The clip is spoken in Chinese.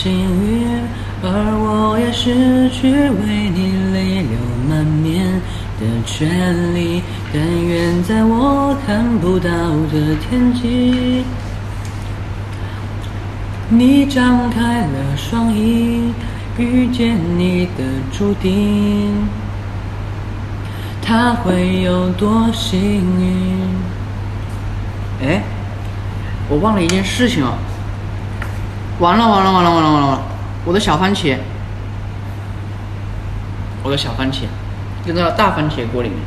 幸运，而我也失去为你泪流满面的权利。但愿在我看不到的天际，你张开了双翼，遇见你的注定，他会有多幸运？哎，我忘了一件事情哦。完了完了完了完了完了完了！我的小番茄，我的小番茄，扔到了大番茄锅里面。